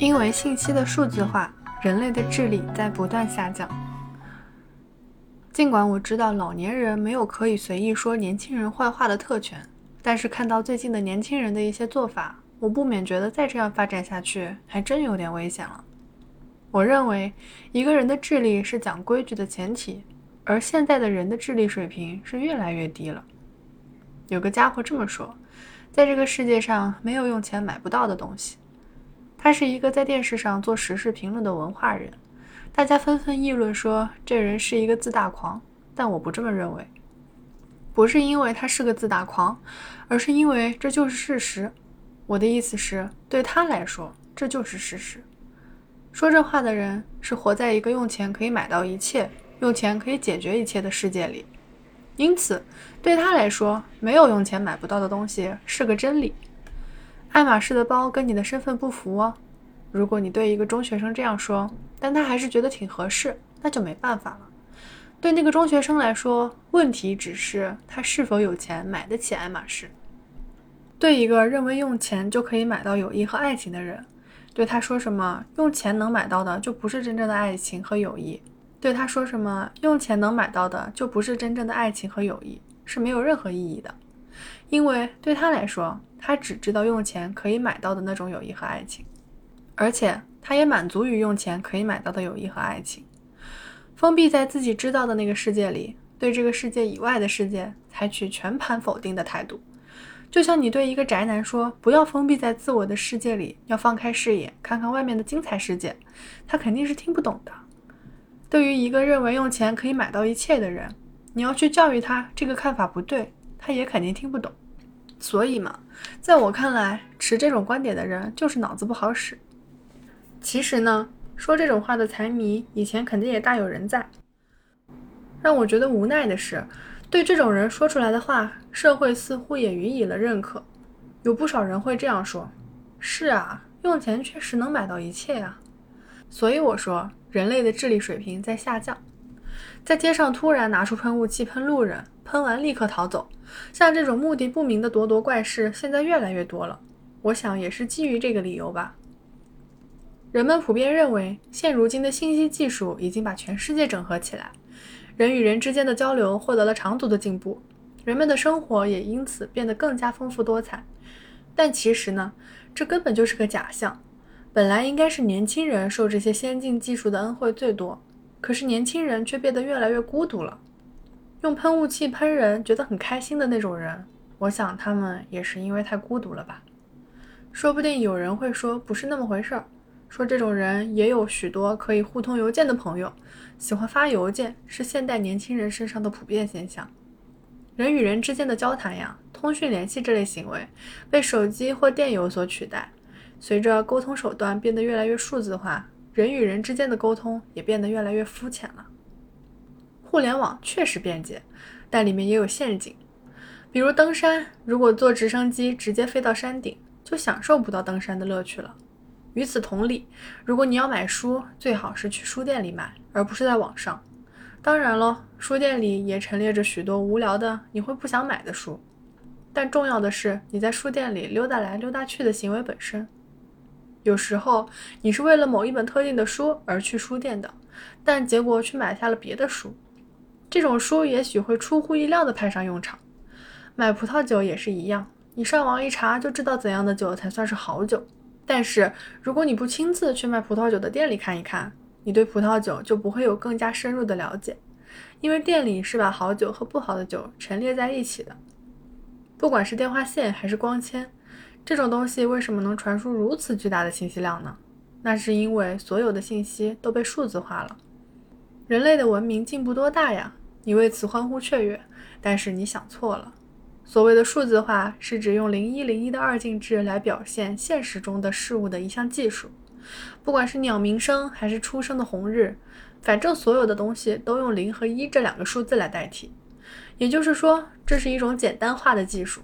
因为信息的数字化，人类的智力在不断下降。尽管我知道老年人没有可以随意说年轻人坏话的特权，但是看到最近的年轻人的一些做法，我不免觉得再这样发展下去，还真有点危险了。我认为，一个人的智力是讲规矩的前提，而现在的人的智力水平是越来越低了。有个家伙这么说，在这个世界上没有用钱买不到的东西。他是一个在电视上做时事评论的文化人，大家纷纷议论说这人是一个自大狂，但我不这么认为。不是因为他是个自大狂，而是因为这就是事实。我的意思是，对他来说这就是事实。说这话的人是活在一个用钱可以买到一切、用钱可以解决一切的世界里，因此对他来说，没有用钱买不到的东西是个真理。爱马仕的包跟你的身份不符哦。如果你对一个中学生这样说，但他还是觉得挺合适，那就没办法了。对那个中学生来说，问题只是他是否有钱买得起爱马仕。对一个认为用钱就可以买到友谊和爱情的人，对他说什么用钱能买到的就不是真正的爱情和友谊，对他说什么用钱能买到的就不是真正的爱情和友谊，是没有任何意义的。因为对他来说，他只知道用钱可以买到的那种友谊和爱情，而且他也满足于用钱可以买到的友谊和爱情。封闭在自己知道的那个世界里，对这个世界以外的世界采取全盘否定的态度，就像你对一个宅男说不要封闭在自我的世界里，要放开视野，看看外面的精彩世界，他肯定是听不懂的。对于一个认为用钱可以买到一切的人，你要去教育他这个看法不对。他也肯定听不懂，所以嘛，在我看来，持这种观点的人就是脑子不好使。其实呢，说这种话的财迷以前肯定也大有人在。让我觉得无奈的是，对这种人说出来的话，社会似乎也予以了认可。有不少人会这样说：“是啊，用钱确实能买到一切啊。”所以我说，人类的智力水平在下降。在街上突然拿出喷雾器喷路人，喷完立刻逃走。像这种目的不明的咄咄怪事，现在越来越多了。我想也是基于这个理由吧。人们普遍认为，现如今的信息技术已经把全世界整合起来，人与人之间的交流获得了长足的进步，人们的生活也因此变得更加丰富多彩。但其实呢，这根本就是个假象。本来应该是年轻人受这些先进技术的恩惠最多，可是年轻人却变得越来越孤独了。用喷雾器喷人觉得很开心的那种人，我想他们也是因为太孤独了吧。说不定有人会说不是那么回事儿，说这种人也有许多可以互通邮件的朋友，喜欢发邮件是现代年轻人身上的普遍现象。人与人之间的交谈呀，通讯联系这类行为被手机或电邮所取代。随着沟通手段变得越来越数字化，人与人之间的沟通也变得越来越肤浅了。互联网确实便捷，但里面也有陷阱。比如登山，如果坐直升机直接飞到山顶，就享受不到登山的乐趣了。与此同理，如果你要买书，最好是去书店里买，而不是在网上。当然了，书店里也陈列着许多无聊的、你会不想买的书。但重要的是你在书店里溜达来溜达去的行为本身。有时候你是为了某一本特定的书而去书店的，但结果却买下了别的书。这种书也许会出乎意料的派上用场。买葡萄酒也是一样，你上网一查就知道怎样的酒才算是好酒。但是如果你不亲自去卖葡萄酒的店里看一看，你对葡萄酒就不会有更加深入的了解，因为店里是把好酒和不好的酒陈列在一起的。不管是电话线还是光纤，这种东西为什么能传输如此巨大的信息量呢？那是因为所有的信息都被数字化了。人类的文明进步多大呀！你为此欢呼雀跃，但是你想错了。所谓的数字化是指用零一零一的二进制来表现现实中的事物的一项技术。不管是鸟鸣声还是出生的红日，反正所有的东西都用零和一这两个数字来代替。也就是说，这是一种简单化的技术。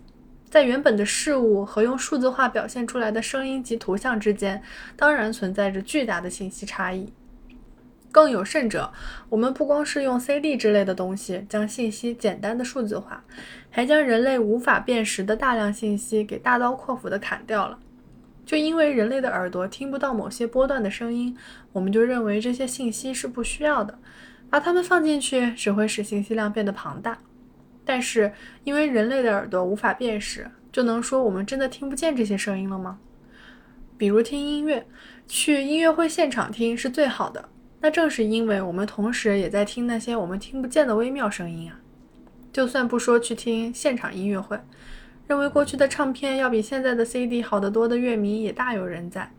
在原本的事物和用数字化表现出来的声音及图像之间，当然存在着巨大的信息差异。更有甚者，我们不光是用 CD 之类的东西将信息简单的数字化，还将人类无法辨识的大量信息给大刀阔斧的砍掉了。就因为人类的耳朵听不到某些波段的声音，我们就认为这些信息是不需要的，把它们放进去只会使信息量变得庞大。但是因为人类的耳朵无法辨识，就能说我们真的听不见这些声音了吗？比如听音乐，去音乐会现场听是最好的。那正是因为我们同时也在听那些我们听不见的微妙声音啊。就算不说去听现场音乐会。认为过去的唱片要比现在的 CD 好得多的乐迷也大有人在，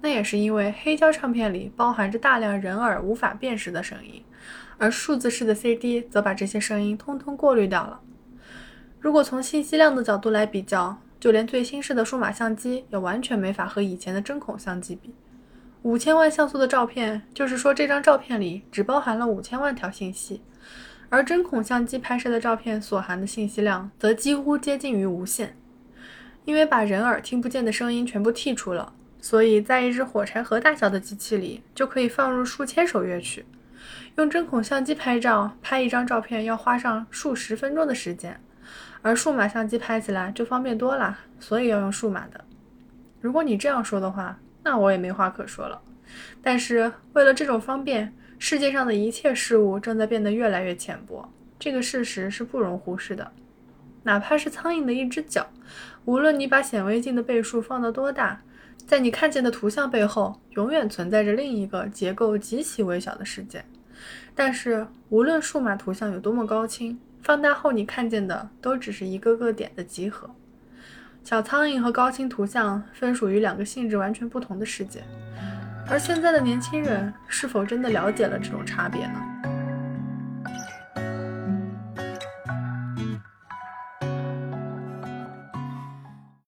那也是因为黑胶唱片里包含着大量人耳无法辨识的声音，而数字式的 CD 则把这些声音通通过滤掉了。如果从信息量的角度来比较，就连最新式的数码相机也完全没法和以前的针孔相机比。五千万像素的照片，就是说这张照片里只包含了五千万条信息。而针孔相机拍摄的照片所含的信息量则几乎接近于无限，因为把人耳听不见的声音全部剔除了，所以在一只火柴盒大小的机器里就可以放入数千首乐曲。用针孔相机拍照，拍一张照片要花上数十分钟的时间，而数码相机拍起来就方便多了，所以要用数码的。如果你这样说的话，那我也没话可说了。但是为了这种方便，世界上的一切事物正在变得越来越浅薄，这个事实是不容忽视的。哪怕是苍蝇的一只脚，无论你把显微镜的倍数放到多大，在你看见的图像背后，永远存在着另一个结构极其微小的世界。但是，无论数码图像有多么高清，放大后你看见的都只是一个个点的集合。小苍蝇和高清图像分属于两个性质完全不同的世界。而现在的年轻人是否真的了解了这种差别呢？